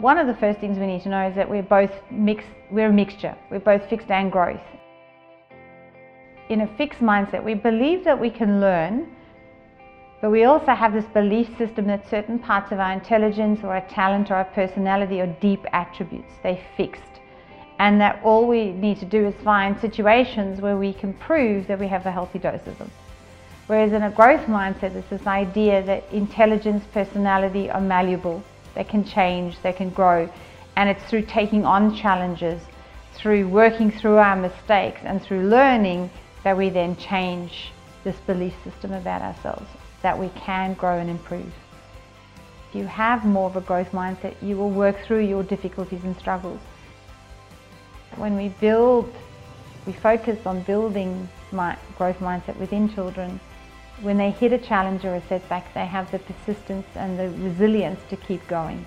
One of the first things we need to know is that we're both mixed, we're a mixture. We're both fixed and growth. In a fixed mindset, we believe that we can learn, but we also have this belief system that certain parts of our intelligence or our talent or our personality are deep attributes. They're fixed. And that all we need to do is find situations where we can prove that we have a healthy dose of them. Whereas in a growth mindset, there's this idea that intelligence, personality are malleable they can change, they can grow. And it's through taking on challenges, through working through our mistakes, and through learning that we then change this belief system about ourselves, that we can grow and improve. If you have more of a growth mindset, you will work through your difficulties and struggles. When we build, we focus on building my growth mindset within children, when they hit a challenge or a setback, they have the persistence and the resilience to keep going.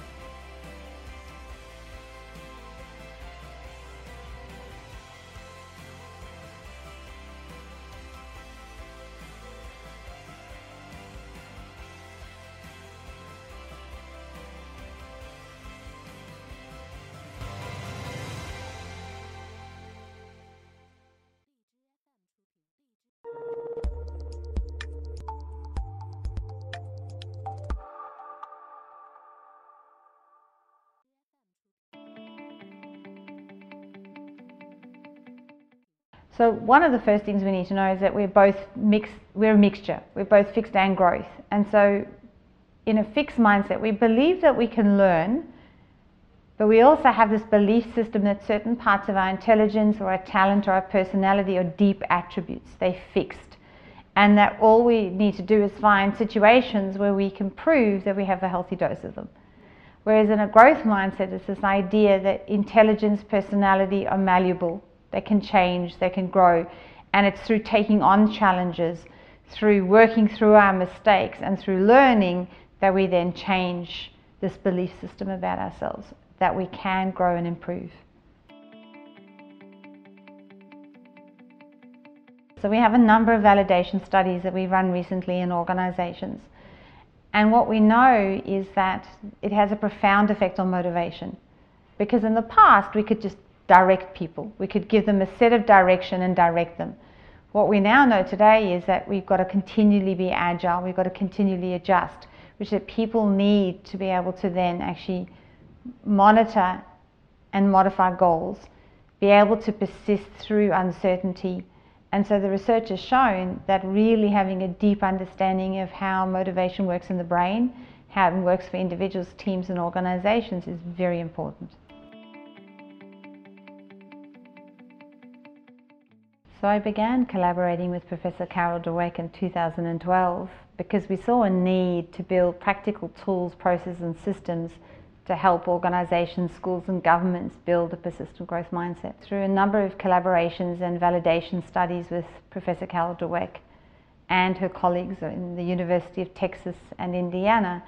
So one of the first things we need to know is that we're both mixed, we're a mixture. We're both fixed and growth. And so in a fixed mindset, we believe that we can learn, but we also have this belief system that certain parts of our intelligence or our talent or our personality are deep attributes. They're fixed. And that all we need to do is find situations where we can prove that we have a healthy dose of them. Whereas in a growth mindset, it's this idea that intelligence, personality are malleable they can change, they can grow. And it's through taking on challenges, through working through our mistakes, and through learning that we then change this belief system about ourselves, that we can grow and improve. So we have a number of validation studies that we've run recently in organizations. And what we know is that it has a profound effect on motivation. Because in the past, we could just direct people. We could give them a set of direction and direct them. What we now know today is that we've got to continually be agile, we've got to continually adjust, which that people need to be able to then actually monitor and modify goals, be able to persist through uncertainty. And so the research has shown that really having a deep understanding of how motivation works in the brain, how it works for individuals, teams, and organizations is very important. So I began collaborating with Professor Carol Dweck in 2012 because we saw a need to build practical tools, processes and systems to help organisations, schools and governments build a persistent growth mindset. Through a number of collaborations and validation studies with Professor Carol Dweck and her colleagues in the University of Texas and Indiana,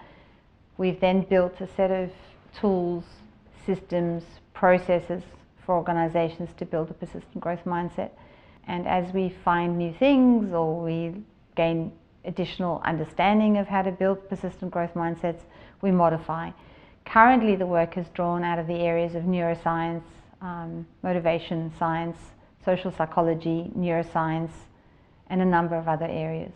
we've then built a set of tools, systems, processes for organisations to build a persistent growth mindset. And as we find new things or we gain additional understanding of how to build persistent growth mindsets, we modify. Currently, the work is drawn out of the areas of neuroscience, um, motivation science, social psychology, neuroscience, and a number of other areas.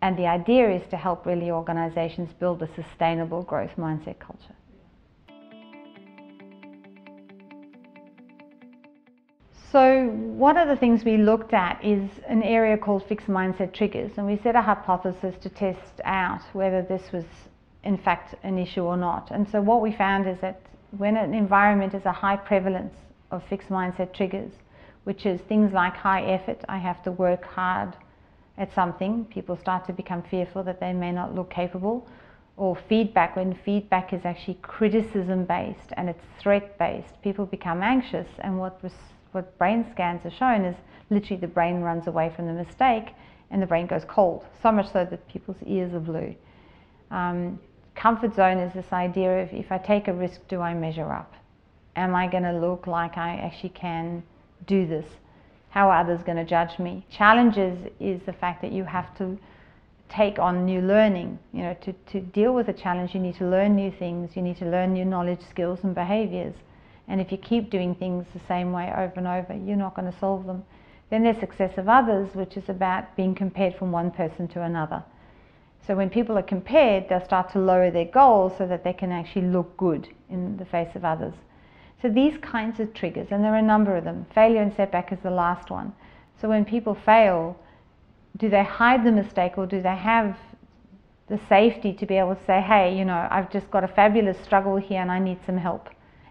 And the idea is to help really organizations build a sustainable growth mindset culture. So one of the things we looked at is an area called fixed mindset triggers and we set a hypothesis to test out whether this was in fact an issue or not. And so what we found is that when an environment has a high prevalence of fixed mindset triggers, which is things like high effort, I have to work hard at something, people start to become fearful that they may not look capable, or feedback, when feedback is actually criticism based and it's threat based, people become anxious and what was what brain scans have shown is literally the brain runs away from the mistake and the brain goes cold, so much so that people's ears are blue. Um, comfort zone is this idea of if I take a risk, do I measure up? Am I going to look like I actually can do this? How are others going to judge me? Challenges is the fact that you have to take on new learning. You know, to, to deal with a challenge, you need to learn new things, you need to learn new knowledge, skills, and behaviors. And if you keep doing things the same way over and over, you're not going to solve them. Then there's success of others, which is about being compared from one person to another. So when people are compared, they'll start to lower their goals so that they can actually look good in the face of others. So these kinds of triggers, and there are a number of them. Failure and setback is the last one. So when people fail, do they hide the mistake or do they have the safety to be able to say, hey, you know, I've just got a fabulous struggle here and I need some help?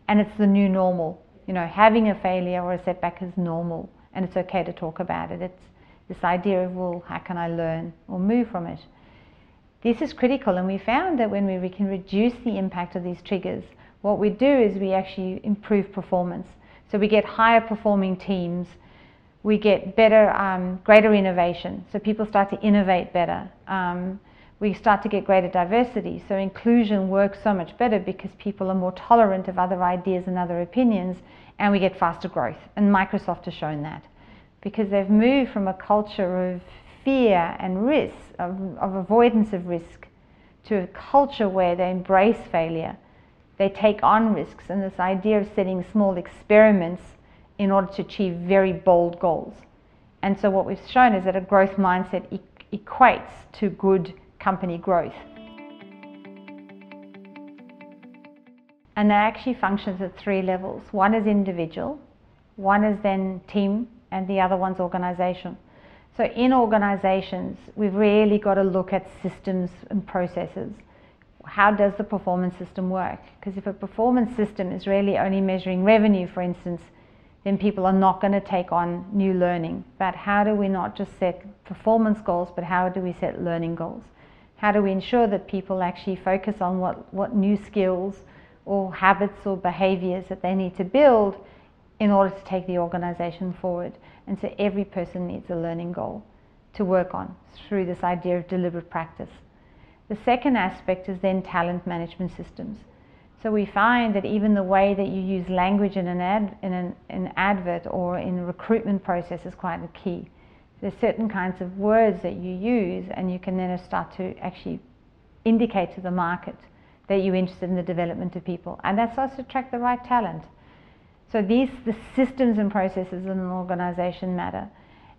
And it's the new normal. You know, having a failure or a setback is normal and it's okay to talk about it. It's this idea of, well, how can I learn or move from it? This is critical, and we found that when we can reduce the impact of these triggers, what we do is we actually improve performance. So we get higher performing teams, we get better, um, greater innovation. So people start to innovate better. Um, we start to get greater diversity. So inclusion works so much better because people are more tolerant of other ideas and other opinions, and we get faster growth. And Microsoft has shown that because they've moved from a culture of fear and risk, of, of avoidance of risk, to a culture where they embrace failure. They take on risks and this idea of setting small experiments in order to achieve very bold goals. And so what we've shown is that a growth mindset equates to good company growth. And that actually functions at three levels. One is individual, one is then team, and the other one's organization. So in organizations, we've really got to look at systems and processes. How does the performance system work? Because if a performance system is really only measuring revenue, for instance, then people are not going to take on new learning. But how do we not just set performance goals, but how do we set learning goals? How do we ensure that people actually focus on what, what new skills or habits or behaviors that they need to build in order to take the organization forward? And so every person needs a learning goal to work on through this idea of deliberate practice. The second aspect is then talent management systems. So we find that even the way that you use language in an, ad, in an, an advert or in recruitment process is quite a key. There's certain kinds of words that you use and you can then start to actually indicate to the market that you're interested in the development of people. And that starts to attract the right talent. So these the systems and processes in an organization matter.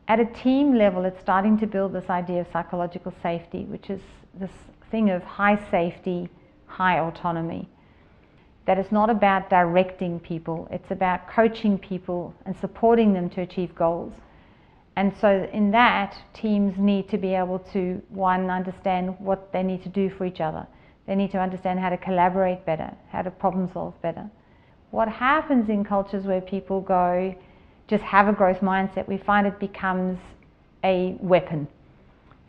At a team level, it's starting to build this idea of psychological safety, which is this thing of high safety, high autonomy. That it's not about directing people, it's about coaching people and supporting them to achieve goals. And so, in that, teams need to be able to, one, understand what they need to do for each other. They need to understand how to collaborate better, how to problem solve better what happens in cultures where people go, just have a growth mindset, we find it becomes a weapon.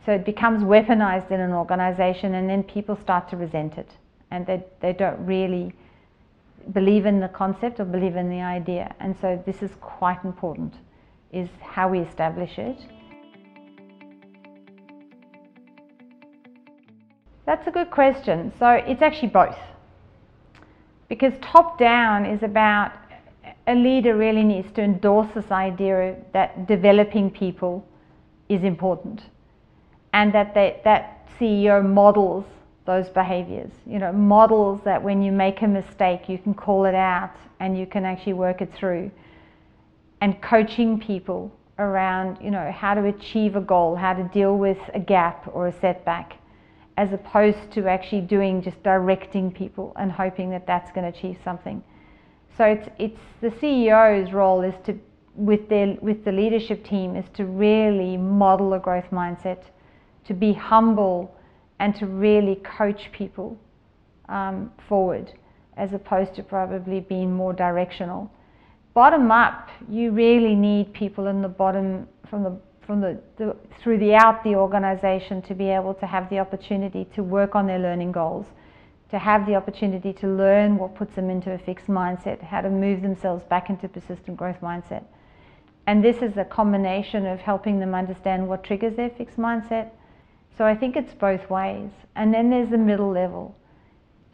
So it becomes weaponized in an organization, and then people start to resent it. And they, they don't really believe in the concept or believe in the idea. And so this is quite important, is how we establish it. That's a good question. So it's actually both. Because top down is about a leader really needs to endorse this idea that developing people is important and that they, that CEO models those behaviors. You know, models that when you make a mistake, you can call it out and you can actually work it through. And coaching people around, you know, how to achieve a goal, how to deal with a gap or a setback as opposed to actually doing just directing people and hoping that that's going to achieve something. So it's, it's the CEO's role is to, with, their, with the leadership team, is to really model a growth mindset, to be humble and to really coach people um, forward as opposed to probably being more directional. Bottom up, you really need people in the bottom, from the from the, the, through the out the organization to be able to have the opportunity to work on their learning goals, to have the opportunity to learn what puts them into a fixed mindset, how to move themselves back into persistent growth mindset. And this is a combination of helping them understand what triggers their fixed mindset. So I think it's both ways. And then there's the middle level.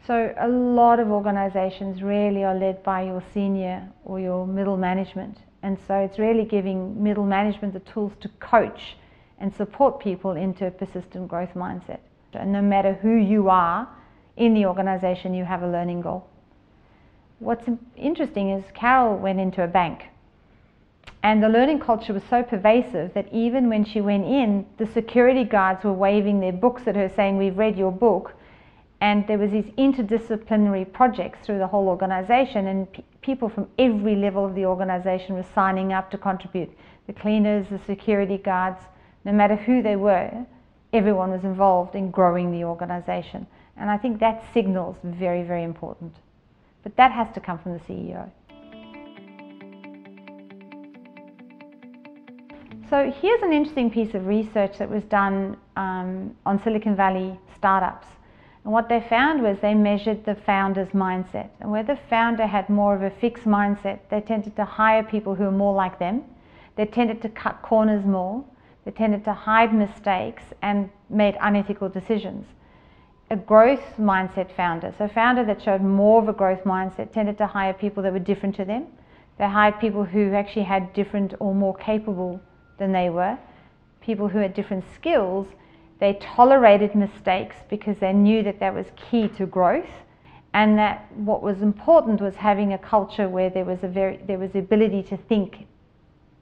So a lot of organizations really are led by your senior or your middle management and so it's really giving middle management the tools to coach and support people into a persistent growth mindset. And no matter who you are in the organization, you have a learning goal. What's interesting is Carol went into a bank and the learning culture was so pervasive that even when she went in, the security guards were waving their books at her saying, We've read your book. And there was these interdisciplinary projects through the whole organization, and people from every level of the organization were signing up to contribute. The cleaners, the security guards, no matter who they were, everyone was involved in growing the organization. And I think that signals very, very important. But that has to come from the CEO. So here's an interesting piece of research that was done um, on Silicon Valley startups. And what they found was they measured the founder's mindset. And where the founder had more of a fixed mindset, they tended to hire people who were more like them. They tended to cut corners more. They tended to hide mistakes and made unethical decisions. A growth mindset founder, so a founder that showed more of a growth mindset, tended to hire people that were different to them. They hired people who actually had different or more capable than they were, people who had different skills, they tolerated mistakes because they knew that that was key to growth and that what was important was having a culture where there was a very there was the ability to think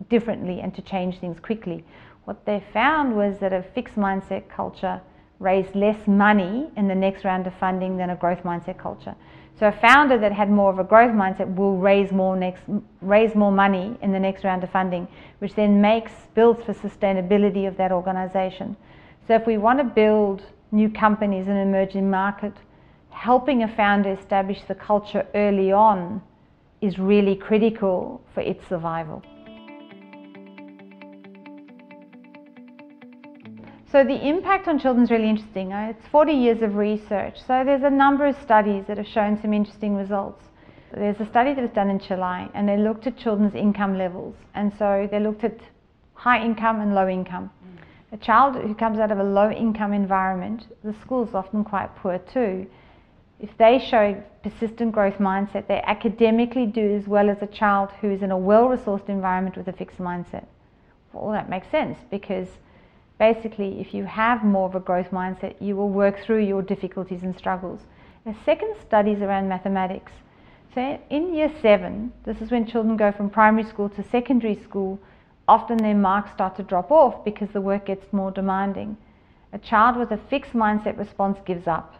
differently and to change things quickly. What they found was that a fixed mindset culture raised less money in the next round of funding than a growth mindset culture. So a founder that had more of a growth mindset will raise more next raise more money in the next round of funding, which then makes builds for sustainability of that organization. So if we want to build new companies in an emerging market, helping a founder establish the culture early on is really critical for its survival. So the impact on children is really interesting. Uh, it's 40 years of research. So there's a number of studies that have shown some interesting results. There's a study that was done in Chile and they looked at children's income levels. And so they looked at high income and low income. A child who comes out of a low income environment, the school is often quite poor too. If they show persistent growth mindset, they academically do as well as a child who is in a well resourced environment with a fixed mindset. Well, that makes sense because basically, if you have more of a growth mindset, you will work through your difficulties and struggles. The second study is around mathematics. So in year seven, this is when children go from primary school to secondary school, often their marks start to drop off because the work gets more demanding. A child with a fixed mindset response gives up.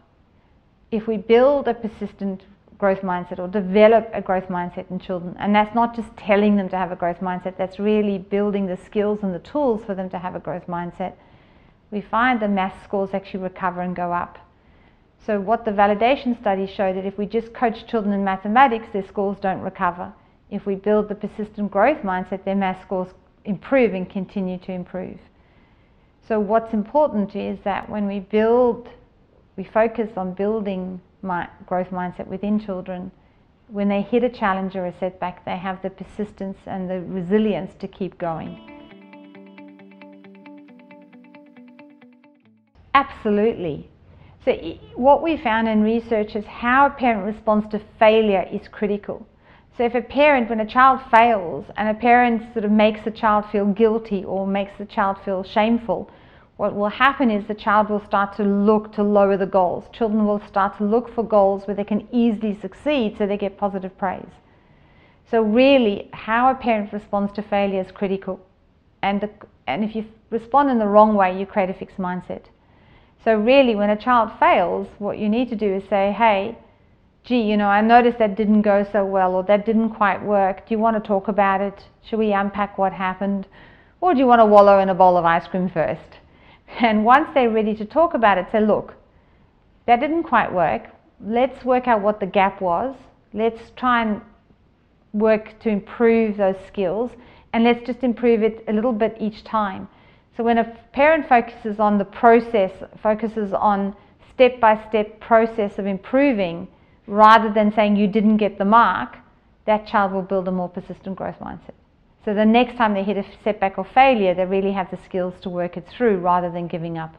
If we build a persistent growth mindset or develop a growth mindset in children. And that's not just telling them to have a growth mindset, that's really building the skills and the tools for them to have a growth mindset. We find the math scores actually recover and go up. So, what the validation studies show that if we just coach children in mathematics, their scores don't recover. If we build the persistent growth mindset, their math scores improve and continue to improve. So, what's important is that when we build, we focus on building my growth mindset within children, when they hit a challenge or a setback, they have the persistence and the resilience to keep going. Absolutely. So, what we found in research is how a parent responds to failure is critical. So, if a parent, when a child fails, and a parent sort of makes the child feel guilty or makes the child feel shameful, what will happen is the child will start to look to lower the goals. Children will start to look for goals where they can easily succeed so they get positive praise. So, really, how a parent responds to failure is critical. And, the, and if you respond in the wrong way, you create a fixed mindset. So, really, when a child fails, what you need to do is say, hey, gee, you know, I noticed that didn't go so well or that didn't quite work. Do you want to talk about it? Should we unpack what happened? Or do you want to wallow in a bowl of ice cream first? And once they're ready to talk about it, say, look, that didn't quite work. Let's work out what the gap was. Let's try and work to improve those skills and let's just improve it a little bit each time. So when a parent focuses on the process, focuses on step by step process of improving rather than saying you didn't get the mark, that child will build a more persistent growth mindset. So the next time they hit a setback or failure, they really have the skills to work it through rather than giving up.